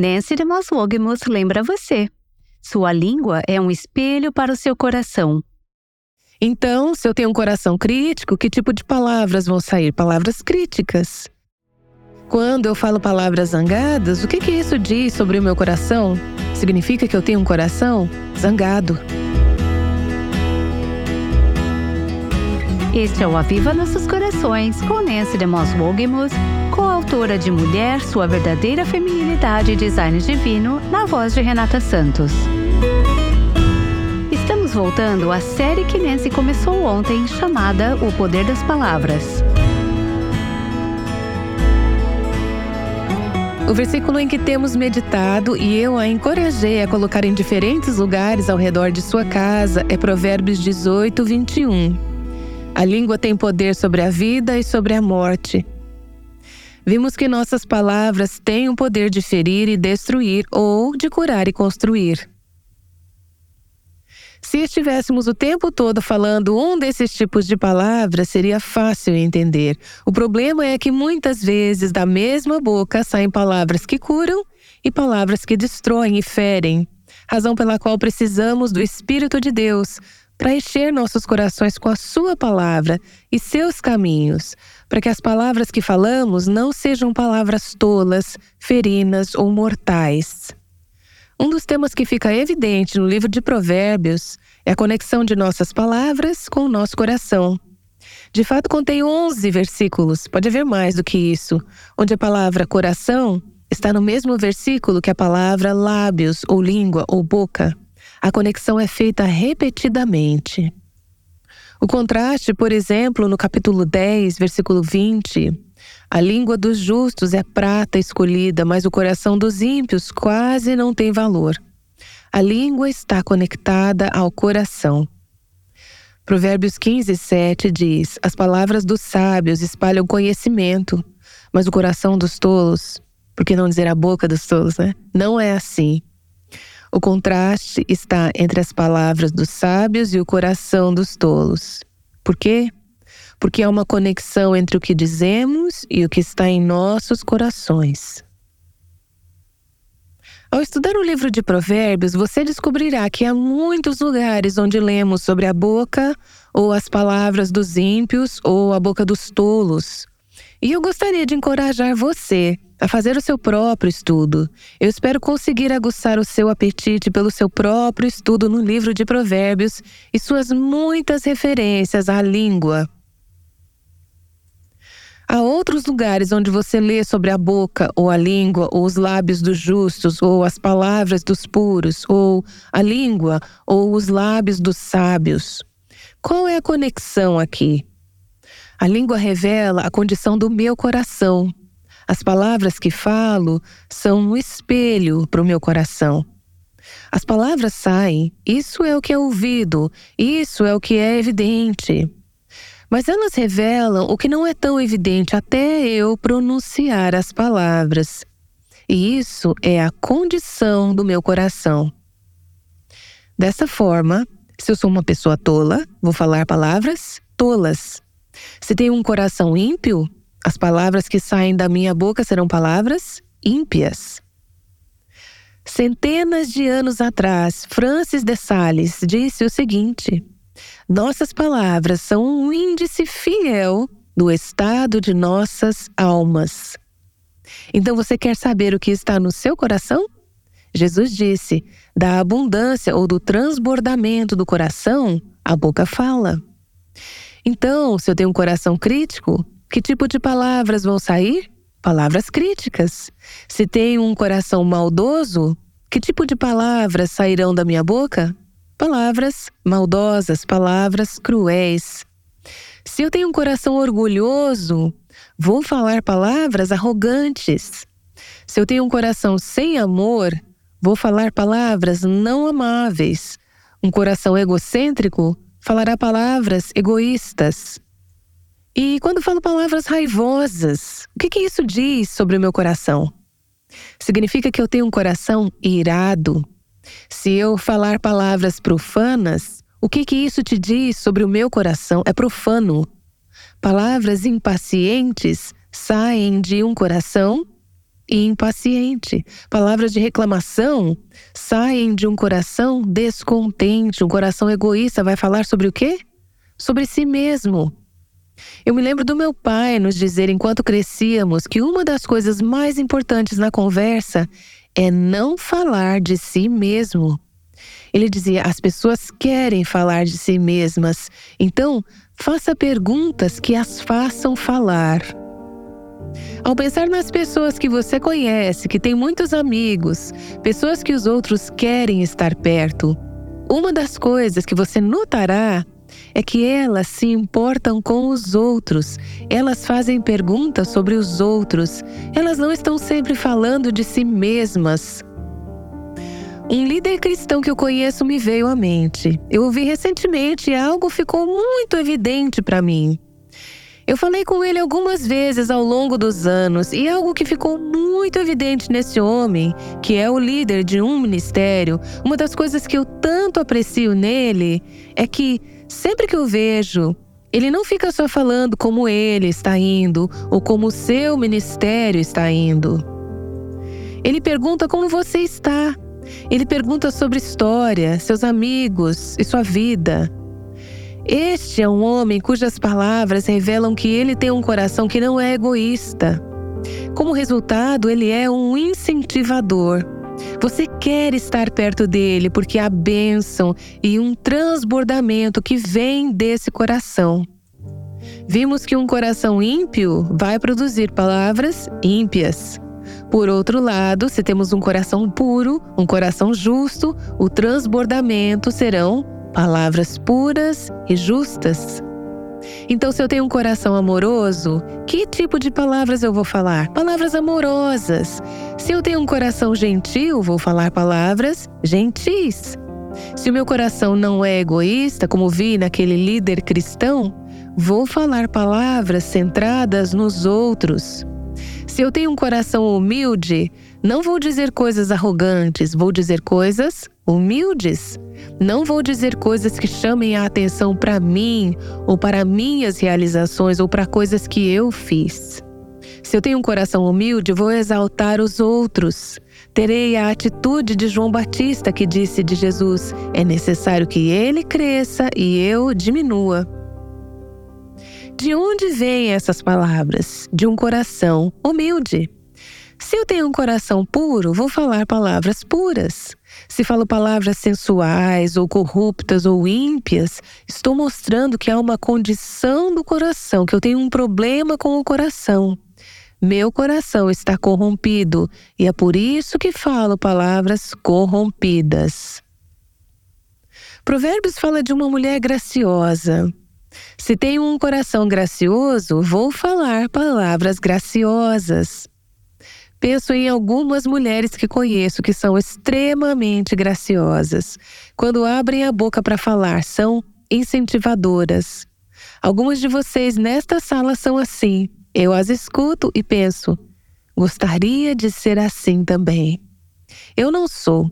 Nancy de Moswogmus lembra você. Sua língua é um espelho para o seu coração. Então, se eu tenho um coração crítico, que tipo de palavras vão sair? Palavras críticas. Quando eu falo palavras zangadas, o que, que isso diz sobre o meu coração? Significa que eu tenho um coração zangado. Este é o Aviva Nossos Corações, com Nancy de Moss Wogemus, coautora de Mulher, Sua Verdadeira Feminilidade e Design Divino, na voz de Renata Santos. Estamos voltando à série que Nancy começou ontem, chamada O Poder das Palavras. O versículo em que temos meditado e eu a encorajei a colocar em diferentes lugares ao redor de sua casa é Provérbios 18, 21. A língua tem poder sobre a vida e sobre a morte. Vimos que nossas palavras têm o poder de ferir e destruir ou de curar e construir. Se estivéssemos o tempo todo falando um desses tipos de palavras, seria fácil entender. O problema é que muitas vezes da mesma boca saem palavras que curam e palavras que destroem e ferem. Razão pela qual precisamos do Espírito de Deus para encher nossos corações com a Sua palavra e seus caminhos, para que as palavras que falamos não sejam palavras tolas, ferinas ou mortais. Um dos temas que fica evidente no livro de Provérbios é a conexão de nossas palavras com o nosso coração. De fato, contei 11 versículos, pode haver mais do que isso, onde a palavra coração está no mesmo versículo que a palavra lábios, ou língua, ou boca. A conexão é feita repetidamente. O contraste, por exemplo, no capítulo 10, versículo 20, a língua dos justos é prata escolhida, mas o coração dos ímpios quase não tem valor. A língua está conectada ao coração. Provérbios 15, 7 diz: As palavras dos sábios espalham conhecimento, mas o coração dos tolos, por que não dizer a boca dos tolos, né? Não é assim. O contraste está entre as palavras dos sábios e o coração dos tolos. Por quê? Porque há uma conexão entre o que dizemos e o que está em nossos corações. Ao estudar o livro de Provérbios, você descobrirá que há muitos lugares onde lemos sobre a boca ou as palavras dos ímpios ou a boca dos tolos. E eu gostaria de encorajar você a fazer o seu próprio estudo. Eu espero conseguir aguçar o seu apetite pelo seu próprio estudo no livro de Provérbios e suas muitas referências à língua. Há outros lugares onde você lê sobre a boca, ou a língua, ou os lábios dos justos, ou as palavras dos puros, ou a língua, ou os lábios dos sábios. Qual é a conexão aqui? A língua revela a condição do meu coração. As palavras que falo são um espelho para o meu coração. As palavras saem, isso é o que é ouvido, isso é o que é evidente. Mas elas revelam o que não é tão evidente até eu pronunciar as palavras. E isso é a condição do meu coração. Dessa forma, se eu sou uma pessoa tola, vou falar palavras tolas. Se tenho um coração ímpio, as palavras que saem da minha boca serão palavras ímpias. Centenas de anos atrás, Francis de Sales disse o seguinte: Nossas palavras são um índice fiel do estado de nossas almas. Então você quer saber o que está no seu coração? Jesus disse: da abundância ou do transbordamento do coração, a boca fala. Então, se eu tenho um coração crítico, que tipo de palavras vão sair? Palavras críticas. Se tenho um coração maldoso, que tipo de palavras sairão da minha boca? Palavras maldosas, palavras cruéis. Se eu tenho um coração orgulhoso, vou falar palavras arrogantes. Se eu tenho um coração sem amor, vou falar palavras não amáveis. Um coração egocêntrico falará palavras egoístas. E quando falo palavras raivosas, o que, que isso diz sobre o meu coração? Significa que eu tenho um coração irado. Se eu falar palavras profanas, o que, que isso te diz sobre o meu coração? É profano. Palavras impacientes saem de um coração e impaciente. Palavras de reclamação saem de um coração descontente. Um coração egoísta vai falar sobre o quê? Sobre si mesmo. Eu me lembro do meu pai nos dizer enquanto crescíamos que uma das coisas mais importantes na conversa é não falar de si mesmo. Ele dizia: as pessoas querem falar de si mesmas, então faça perguntas que as façam falar. Ao pensar nas pessoas que você conhece, que tem muitos amigos, pessoas que os outros querem estar perto, uma das coisas que você notará é que elas se importam com os outros, elas fazem perguntas sobre os outros, elas não estão sempre falando de si mesmas. Um líder cristão que eu conheço me veio à mente. Eu ouvi recentemente e algo ficou muito evidente para mim. Eu falei com ele algumas vezes ao longo dos anos e algo que ficou muito evidente nesse homem, que é o líder de um ministério, uma das coisas que eu tanto aprecio nele é que sempre que eu vejo, ele não fica só falando como ele está indo ou como o seu ministério está indo. Ele pergunta como você está. Ele pergunta sobre história, seus amigos e sua vida. Este é um homem cujas palavras revelam que ele tem um coração que não é egoísta. Como resultado, ele é um incentivador. Você quer estar perto dele porque há bênção e um transbordamento que vem desse coração. Vimos que um coração ímpio vai produzir palavras ímpias. Por outro lado, se temos um coração puro, um coração justo, o transbordamento serão palavras puras e justas. Então, se eu tenho um coração amoroso, que tipo de palavras eu vou falar? Palavras amorosas. Se eu tenho um coração gentil, vou falar palavras gentis. Se o meu coração não é egoísta, como vi naquele líder cristão, vou falar palavras centradas nos outros. Se eu tenho um coração humilde, não vou dizer coisas arrogantes, vou dizer coisas humildes. Não vou dizer coisas que chamem a atenção para mim, ou para minhas realizações, ou para coisas que eu fiz. Se eu tenho um coração humilde, vou exaltar os outros. Terei a atitude de João Batista que disse de Jesus: é necessário que ele cresça e eu diminua. De onde vêm essas palavras? De um coração humilde. Se eu tenho um coração puro, vou falar palavras puras. Se falo palavras sensuais ou corruptas ou ímpias, estou mostrando que há uma condição do coração, que eu tenho um problema com o coração. Meu coração está corrompido e é por isso que falo palavras corrompidas. Provérbios fala de uma mulher graciosa. Se tenho um coração gracioso, vou falar palavras graciosas. Penso em algumas mulheres que conheço que são extremamente graciosas. Quando abrem a boca para falar, são incentivadoras. Algumas de vocês nesta sala são assim. Eu as escuto e penso: gostaria de ser assim também. Eu não sou,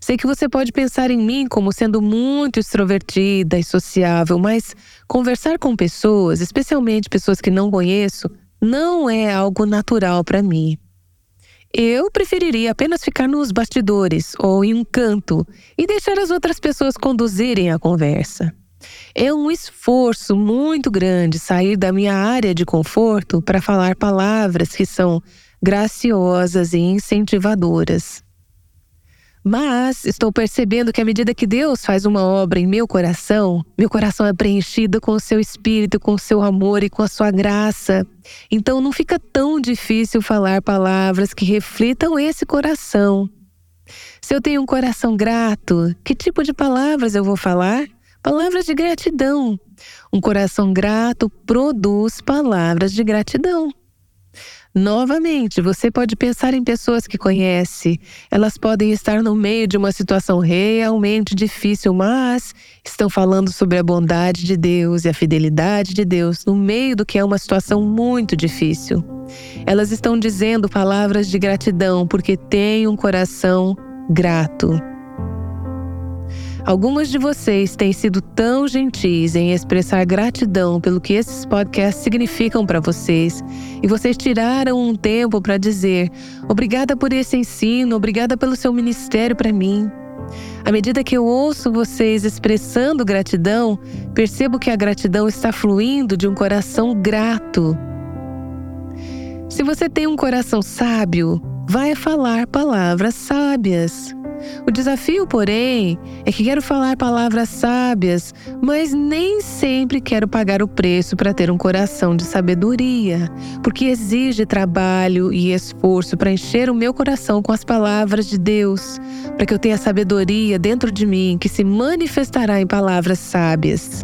Sei que você pode pensar em mim como sendo muito extrovertida e sociável, mas conversar com pessoas, especialmente pessoas que não conheço, não é algo natural para mim. Eu preferiria apenas ficar nos bastidores ou em um canto e deixar as outras pessoas conduzirem a conversa. É um esforço muito grande sair da minha área de conforto para falar palavras que são graciosas e incentivadoras. Mas estou percebendo que à medida que Deus faz uma obra em meu coração, meu coração é preenchido com o seu espírito, com o seu amor e com a sua graça. Então não fica tão difícil falar palavras que reflitam esse coração. Se eu tenho um coração grato, que tipo de palavras eu vou falar? Palavras de gratidão. Um coração grato produz palavras de gratidão. Novamente, você pode pensar em pessoas que conhece. Elas podem estar no meio de uma situação realmente difícil, mas estão falando sobre a bondade de Deus e a fidelidade de Deus no meio do que é uma situação muito difícil. Elas estão dizendo palavras de gratidão porque têm um coração grato. Algumas de vocês têm sido tão gentis em expressar gratidão pelo que esses podcasts significam para vocês, e vocês tiraram um tempo para dizer: obrigada por esse ensino, obrigada pelo seu ministério para mim. À medida que eu ouço vocês expressando gratidão, percebo que a gratidão está fluindo de um coração grato. Se você tem um coração sábio, vai falar palavras sábias. O desafio, porém, é que quero falar palavras sábias, mas nem sempre quero pagar o preço para ter um coração de sabedoria, porque exige trabalho e esforço para encher o meu coração com as palavras de Deus, para que eu tenha sabedoria dentro de mim que se manifestará em palavras sábias.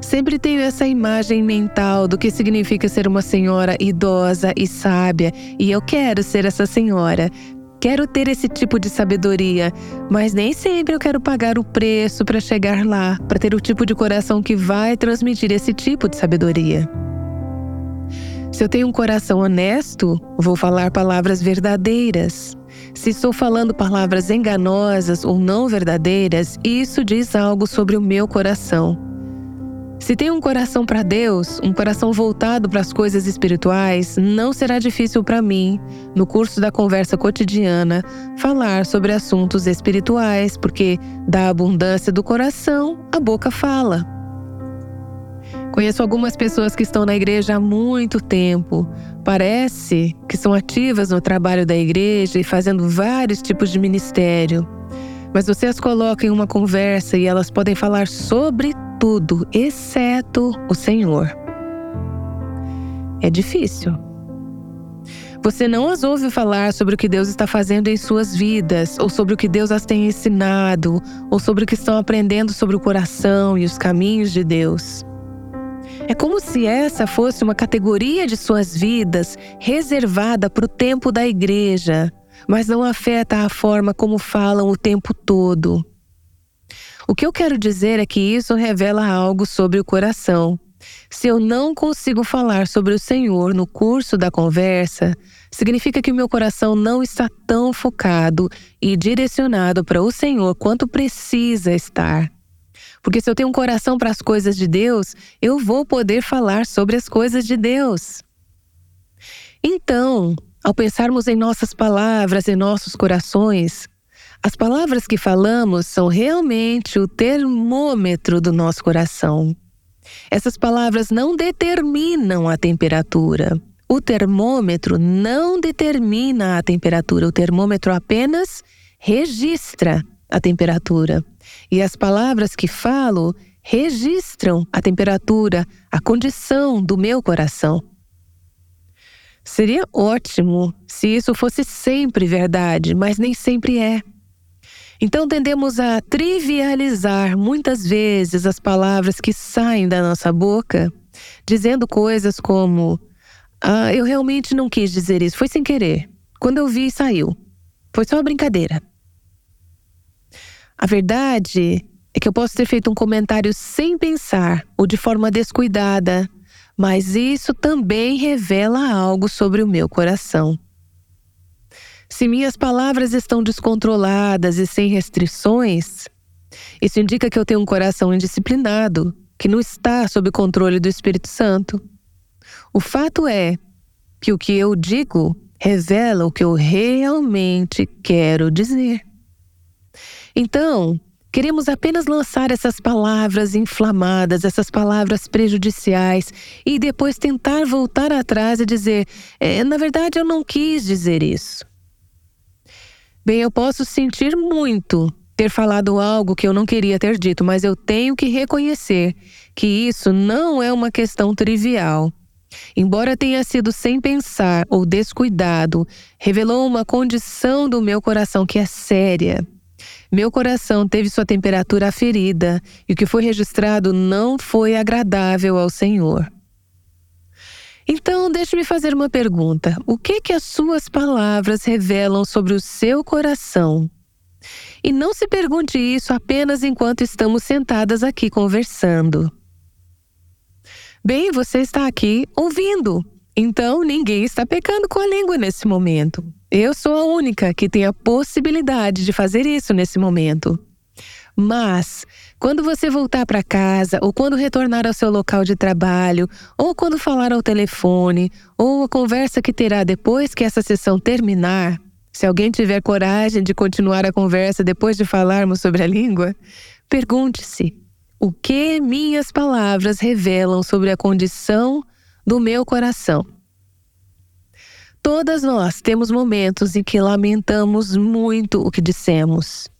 Sempre tenho essa imagem mental do que significa ser uma senhora idosa e sábia, e eu quero ser essa senhora, Quero ter esse tipo de sabedoria, mas nem sempre eu quero pagar o preço para chegar lá, para ter o tipo de coração que vai transmitir esse tipo de sabedoria. Se eu tenho um coração honesto, vou falar palavras verdadeiras. Se estou falando palavras enganosas ou não verdadeiras, isso diz algo sobre o meu coração. Se tem um coração para Deus, um coração voltado para as coisas espirituais, não será difícil para mim, no curso da conversa cotidiana, falar sobre assuntos espirituais, porque da abundância do coração, a boca fala. Conheço algumas pessoas que estão na igreja há muito tempo. Parece que são ativas no trabalho da igreja e fazendo vários tipos de ministério. Mas você as coloca em uma conversa e elas podem falar sobre tudo, exceto o Senhor. É difícil. Você não as ouve falar sobre o que Deus está fazendo em suas vidas, ou sobre o que Deus as tem ensinado, ou sobre o que estão aprendendo sobre o coração e os caminhos de Deus. É como se essa fosse uma categoria de suas vidas reservada para o tempo da igreja, mas não afeta a forma como falam o tempo todo. O que eu quero dizer é que isso revela algo sobre o coração. Se eu não consigo falar sobre o Senhor no curso da conversa, significa que o meu coração não está tão focado e direcionado para o Senhor quanto precisa estar. Porque se eu tenho um coração para as coisas de Deus, eu vou poder falar sobre as coisas de Deus. Então, ao pensarmos em nossas palavras e nossos corações, as palavras que falamos são realmente o termômetro do nosso coração. Essas palavras não determinam a temperatura. O termômetro não determina a temperatura, o termômetro apenas registra a temperatura. E as palavras que falo registram a temperatura, a condição do meu coração. Seria ótimo se isso fosse sempre verdade, mas nem sempre é. Então tendemos a trivializar muitas vezes as palavras que saem da nossa boca, dizendo coisas como: Ah, eu realmente não quis dizer isso, foi sem querer. Quando eu vi, saiu. Foi só uma brincadeira. A verdade é que eu posso ter feito um comentário sem pensar ou de forma descuidada, mas isso também revela algo sobre o meu coração. Se minhas palavras estão descontroladas e sem restrições, isso indica que eu tenho um coração indisciplinado, que não está sob controle do Espírito Santo. O fato é que o que eu digo revela o que eu realmente quero dizer. Então, queremos apenas lançar essas palavras inflamadas, essas palavras prejudiciais, e depois tentar voltar atrás e dizer: é, na verdade, eu não quis dizer isso. Bem, eu posso sentir muito ter falado algo que eu não queria ter dito, mas eu tenho que reconhecer que isso não é uma questão trivial. Embora tenha sido sem pensar ou descuidado, revelou uma condição do meu coração que é séria. Meu coração teve sua temperatura aferida e o que foi registrado não foi agradável ao Senhor. Então, deixe-me fazer uma pergunta. O que que as suas palavras revelam sobre o seu coração? E não se pergunte isso apenas enquanto estamos sentadas aqui conversando. Bem, você está aqui ouvindo. Então, ninguém está pecando com a língua nesse momento. Eu sou a única que tem a possibilidade de fazer isso nesse momento. Mas, quando você voltar para casa, ou quando retornar ao seu local de trabalho, ou quando falar ao telefone, ou a conversa que terá depois que essa sessão terminar, se alguém tiver coragem de continuar a conversa depois de falarmos sobre a língua, pergunte-se: o que minhas palavras revelam sobre a condição do meu coração? Todas nós temos momentos em que lamentamos muito o que dissemos.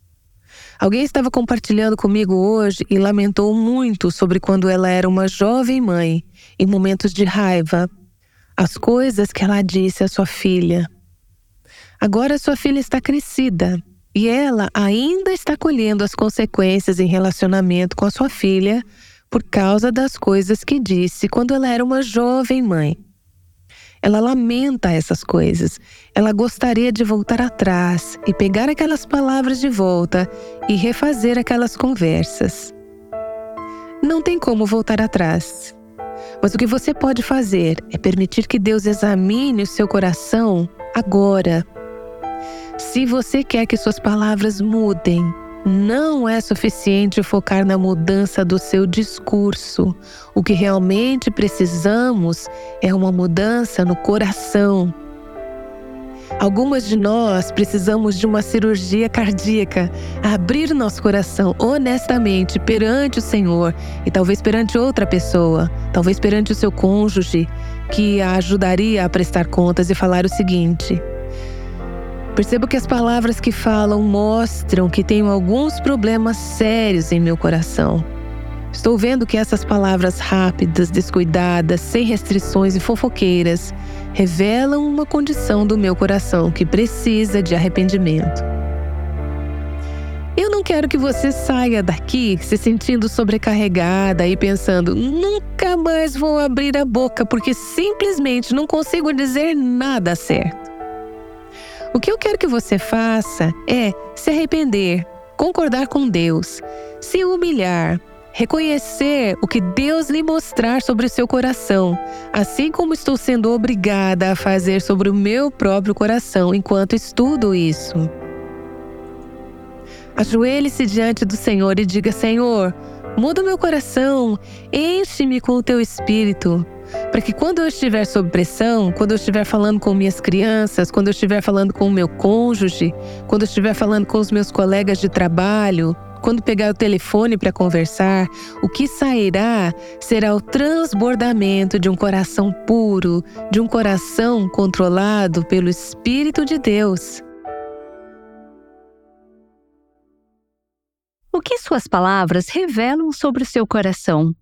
Alguém estava compartilhando comigo hoje e lamentou muito sobre quando ela era uma jovem mãe, em momentos de raiva, as coisas que ela disse à sua filha. Agora sua filha está crescida e ela ainda está colhendo as consequências em relacionamento com a sua filha por causa das coisas que disse quando ela era uma jovem mãe. Ela lamenta essas coisas. Ela gostaria de voltar atrás e pegar aquelas palavras de volta e refazer aquelas conversas. Não tem como voltar atrás. Mas o que você pode fazer é permitir que Deus examine o seu coração agora. Se você quer que suas palavras mudem, não é suficiente focar na mudança do seu discurso. O que realmente precisamos é uma mudança no coração. Algumas de nós precisamos de uma cirurgia cardíaca, abrir nosso coração honestamente perante o Senhor e talvez perante outra pessoa, talvez perante o seu cônjuge, que a ajudaria a prestar contas e falar o seguinte: Percebo que as palavras que falam mostram que tenho alguns problemas sérios em meu coração. Estou vendo que essas palavras rápidas, descuidadas, sem restrições e fofoqueiras revelam uma condição do meu coração que precisa de arrependimento. Eu não quero que você saia daqui se sentindo sobrecarregada e pensando: nunca mais vou abrir a boca porque simplesmente não consigo dizer nada certo. O que eu quero que você faça é se arrepender, concordar com Deus, se humilhar, reconhecer o que Deus lhe mostrar sobre o seu coração, assim como estou sendo obrigada a fazer sobre o meu próprio coração enquanto estudo isso. Ajoelhe-se diante do Senhor e diga: Senhor, muda o meu coração, enche-me com o teu espírito para que quando eu estiver sob pressão, quando eu estiver falando com minhas crianças, quando eu estiver falando com o meu cônjuge, quando eu estiver falando com os meus colegas de trabalho, quando pegar o telefone para conversar, o que sairá será o transbordamento de um coração puro, de um coração controlado pelo Espírito de Deus. O que suas palavras revelam sobre o seu coração?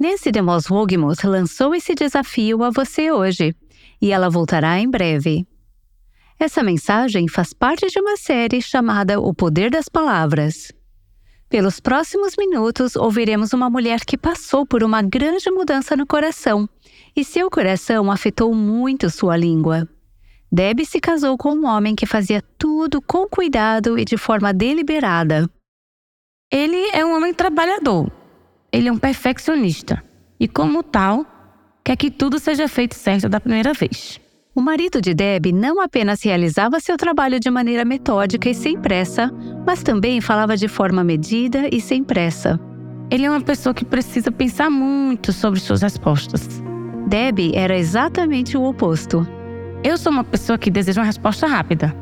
Nancy DeMoss Wogemuth lançou esse desafio a você hoje e ela voltará em breve. Essa mensagem faz parte de uma série chamada O Poder das Palavras. Pelos próximos minutos, ouviremos uma mulher que passou por uma grande mudança no coração e seu coração afetou muito sua língua. Debbie se casou com um homem que fazia tudo com cuidado e de forma deliberada. Ele é um homem trabalhador, ele é um perfeccionista e, como tal, quer que tudo seja feito certo da primeira vez. O marido de Deb não apenas realizava seu trabalho de maneira metódica e sem pressa, mas também falava de forma medida e sem pressa. Ele é uma pessoa que precisa pensar muito sobre suas respostas. Deb era exatamente o oposto. Eu sou uma pessoa que deseja uma resposta rápida.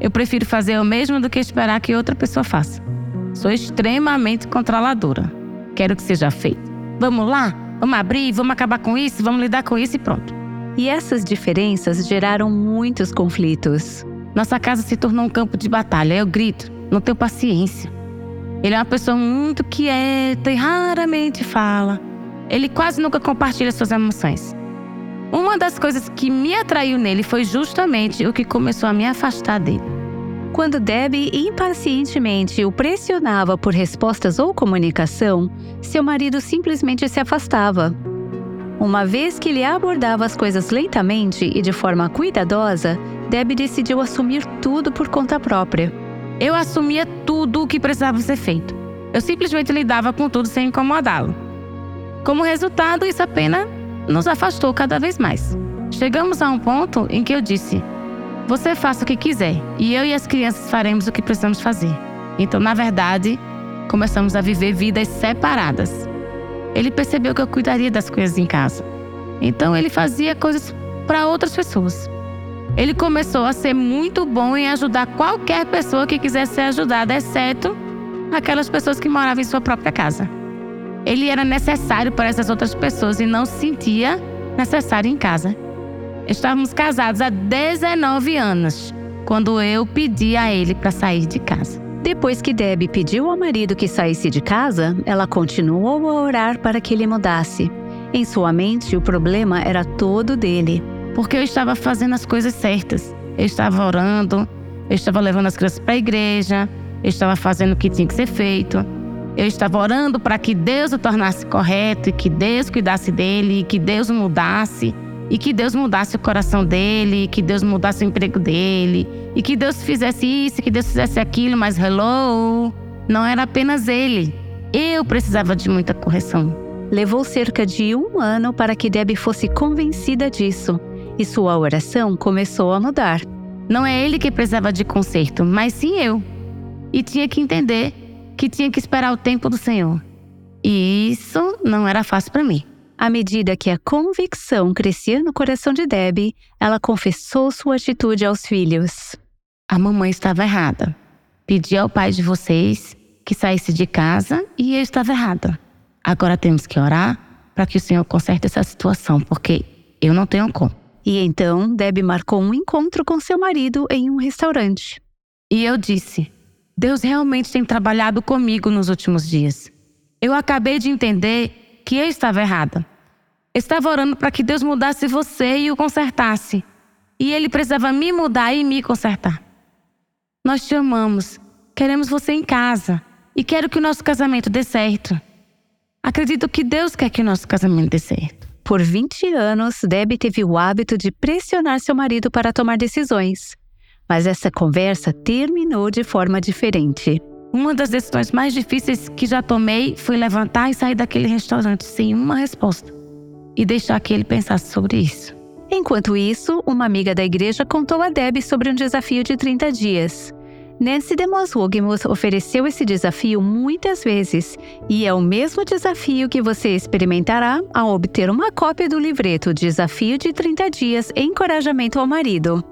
Eu prefiro fazer o mesmo do que esperar que outra pessoa faça. Sou extremamente controladora quero que seja feito. Vamos lá? Vamos abrir, vamos acabar com isso, vamos lidar com isso e pronto. E essas diferenças geraram muitos conflitos. Nossa casa se tornou um campo de batalha. Eu grito, não tenho paciência. Ele é uma pessoa muito quieta e raramente fala. Ele quase nunca compartilha suas emoções. Uma das coisas que me atraiu nele foi justamente o que começou a me afastar dele. Quando Debbie impacientemente o pressionava por respostas ou comunicação, seu marido simplesmente se afastava. Uma vez que ele abordava as coisas lentamente e de forma cuidadosa, Debbie decidiu assumir tudo por conta própria. Eu assumia tudo o que precisava ser feito. Eu simplesmente lidava com tudo sem incomodá-lo. Como resultado, isso apenas nos afastou cada vez mais. Chegamos a um ponto em que eu disse: você faça o que quiser e eu e as crianças faremos o que precisamos fazer. Então, na verdade, começamos a viver vidas separadas. Ele percebeu que eu cuidaria das coisas em casa. Então, ele fazia coisas para outras pessoas. Ele começou a ser muito bom em ajudar qualquer pessoa que quisesse ser ajudada, exceto aquelas pessoas que moravam em sua própria casa. Ele era necessário para essas outras pessoas e não se sentia necessário em casa. Estávamos casados há 19 anos, quando eu pedi a ele para sair de casa. Depois que Debbie pediu ao marido que saísse de casa, ela continuou a orar para que ele mudasse. Em sua mente, o problema era todo dele. Porque eu estava fazendo as coisas certas. Eu estava orando, eu estava levando as crianças para a igreja, eu estava fazendo o que tinha que ser feito. Eu estava orando para que Deus o tornasse correto e que Deus cuidasse dele, e que Deus o mudasse, e que Deus mudasse o coração dele, que Deus mudasse o emprego dele, e que Deus fizesse isso, que Deus fizesse aquilo, mas hello, não era apenas ele. Eu precisava de muita correção. Levou cerca de um ano para que Debbie fosse convencida disso, e sua oração começou a mudar. Não é ele que precisava de conserto, mas sim eu. E tinha que entender que tinha que esperar o tempo do Senhor. E isso não era fácil para mim. À medida que a convicção crescia no coração de Debbie, ela confessou sua atitude aos filhos. A mamãe estava errada. Pedi ao pai de vocês que saísse de casa e eu estava errada. Agora temos que orar para que o Senhor conserte essa situação, porque eu não tenho como. E então Debbie marcou um encontro com seu marido em um restaurante. E eu disse: Deus realmente tem trabalhado comigo nos últimos dias. Eu acabei de entender que eu estava errada. Estava orando para que Deus mudasse você e o consertasse. E Ele precisava me mudar e me consertar. Nós te amamos, queremos você em casa e quero que o nosso casamento dê certo. Acredito que Deus quer que o nosso casamento dê certo. Por 20 anos, Debbie teve o hábito de pressionar seu marido para tomar decisões. Mas essa conversa terminou de forma diferente. Uma das decisões mais difíceis que já tomei foi levantar e sair daquele restaurante sem uma resposta e deixar que ele pensasse sobre isso. Enquanto isso, uma amiga da igreja contou a Debbie sobre um desafio de 30 dias. Nancy DeMoss Wogmuth ofereceu esse desafio muitas vezes, e é o mesmo desafio que você experimentará ao obter uma cópia do livreto Desafio de 30 Dias Encorajamento ao Marido.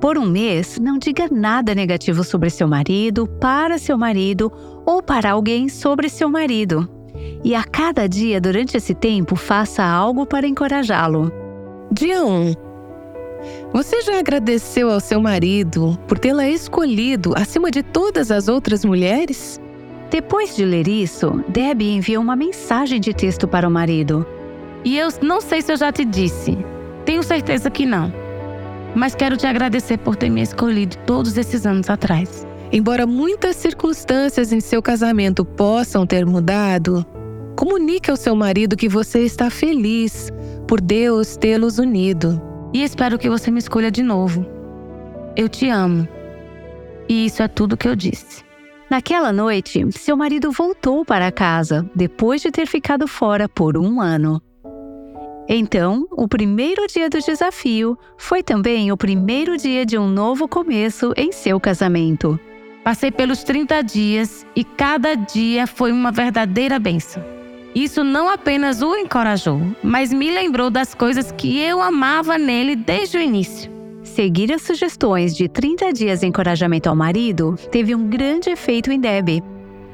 Por um mês, não diga nada negativo sobre seu marido, para seu marido ou para alguém sobre seu marido. E a cada dia durante esse tempo, faça algo para encorajá-lo. Dia 1. Você já agradeceu ao seu marido por tê-la escolhido acima de todas as outras mulheres? Depois de ler isso, Debbie enviou uma mensagem de texto para o marido. E eu não sei se eu já te disse. Tenho certeza que não mas quero te agradecer por ter me escolhido todos esses anos atrás. Embora muitas circunstâncias em seu casamento possam ter mudado, comunique ao seu marido que você está feliz por Deus tê-los unido. E espero que você me escolha de novo. Eu te amo. E isso é tudo que eu disse. Naquela noite, seu marido voltou para casa depois de ter ficado fora por um ano. Então, o primeiro dia do desafio foi também o primeiro dia de um novo começo em seu casamento. Passei pelos 30 dias e cada dia foi uma verdadeira benção. Isso não apenas o encorajou, mas me lembrou das coisas que eu amava nele desde o início. Seguir as sugestões de 30 dias de encorajamento ao marido teve um grande efeito em Debbie,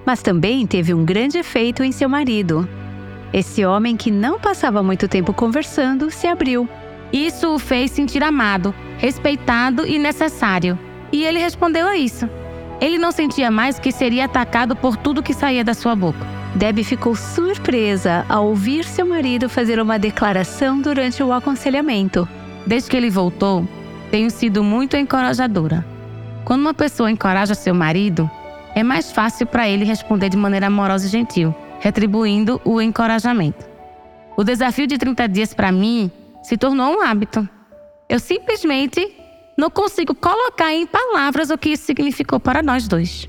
mas também teve um grande efeito em seu marido. Esse homem que não passava muito tempo conversando se abriu. Isso o fez sentir amado, respeitado e necessário. E ele respondeu a isso. Ele não sentia mais que seria atacado por tudo que saía da sua boca. Debbie ficou surpresa ao ouvir seu marido fazer uma declaração durante o aconselhamento. Desde que ele voltou, tenho sido muito encorajadora. Quando uma pessoa encoraja seu marido, é mais fácil para ele responder de maneira amorosa e gentil retribuindo o encorajamento. O desafio de 30 dias para mim se tornou um hábito. Eu simplesmente não consigo colocar em palavras o que isso significou para nós dois.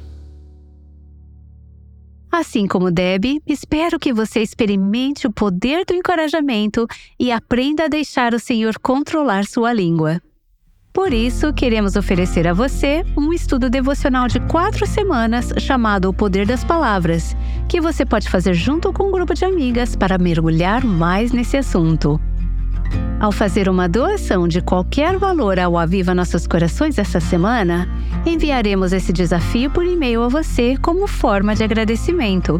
Assim como Debbie, espero que você experimente o poder do encorajamento e aprenda a deixar o Senhor controlar sua língua. Por isso, queremos oferecer a você um estudo devocional de quatro semanas chamado O Poder das Palavras, que você pode fazer junto com um grupo de amigas para mergulhar mais nesse assunto. Ao fazer uma doação de qualquer valor ao Aviva Nossos Corações essa semana, enviaremos esse desafio por e-mail a você como forma de agradecimento.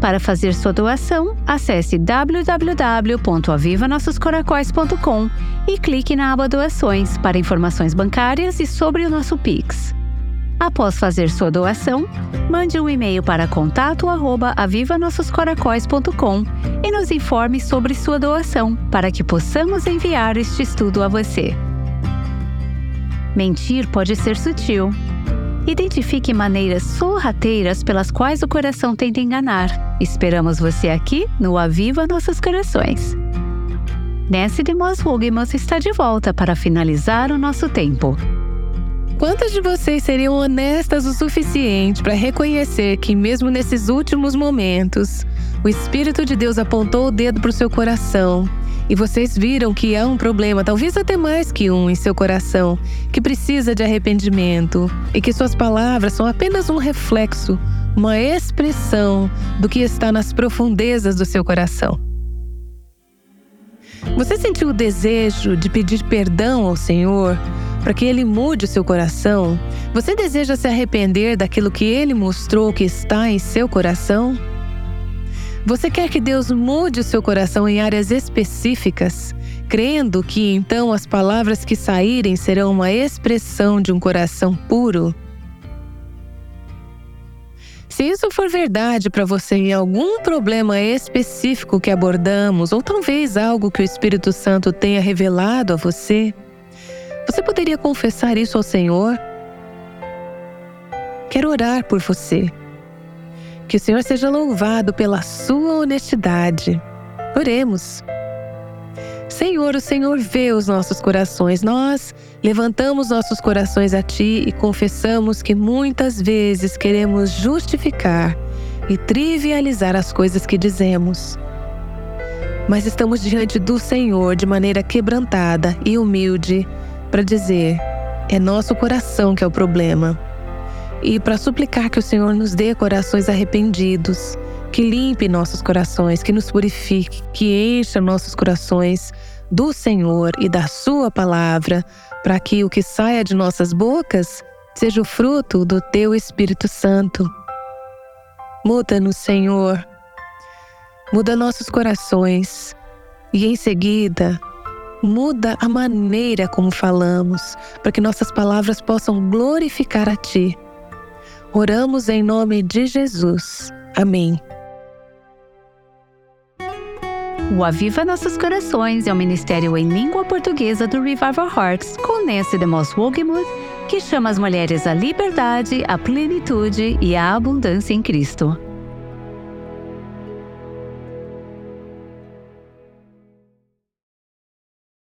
Para fazer sua doação, acesse www.avivanossoscoracóis.com e clique na aba Doações para informações bancárias e sobre o nosso Pix. Após fazer sua doação, mande um e-mail para contato@avivanossoscoracóis.com e nos informe sobre sua doação para que possamos enviar este estudo a você. Mentir pode ser sutil. Identifique maneiras sorrateiras pelas quais o coração tenta enganar. Esperamos você aqui no Aviva Nossos Corações. Nancy de Moss Hugemus está de volta para finalizar o nosso tempo. Quantas de vocês seriam honestas o suficiente para reconhecer que, mesmo nesses últimos momentos, o Espírito de Deus apontou o dedo para o seu coração e vocês viram que há um problema, talvez até mais que um, em seu coração, que precisa de arrependimento e que suas palavras são apenas um reflexo, uma expressão do que está nas profundezas do seu coração? Você sentiu o desejo de pedir perdão ao Senhor para que Ele mude o seu coração? Você deseja se arrepender daquilo que Ele mostrou que está em seu coração? Você quer que Deus mude o seu coração em áreas específicas, crendo que então as palavras que saírem serão uma expressão de um coração puro? Se isso for verdade para você em algum problema específico que abordamos, ou talvez algo que o Espírito Santo tenha revelado a você, você poderia confessar isso ao Senhor? Quero orar por você que o Senhor seja louvado pela sua honestidade. Oremos. Senhor, o Senhor vê os nossos corações. Nós levantamos nossos corações a Ti e confessamos que muitas vezes queremos justificar e trivializar as coisas que dizemos. Mas estamos diante do Senhor de maneira quebrantada e humilde para dizer: é nosso coração que é o problema e para suplicar que o Senhor nos dê corações arrependidos, que limpe nossos corações, que nos purifique, que encha nossos corações do Senhor e da Sua palavra, para que o que saia de nossas bocas seja o fruto do Teu Espírito Santo. Muda-nos, Senhor. Muda nossos corações e, em seguida, muda a maneira como falamos, para que nossas palavras possam glorificar a Ti Oramos em nome de Jesus. Amém. O Aviva Nossos Corações é o um ministério em língua portuguesa do Revival Hearts com Nancy DeMoss Wogemuth, que chama as mulheres à liberdade, à plenitude e à abundância em Cristo.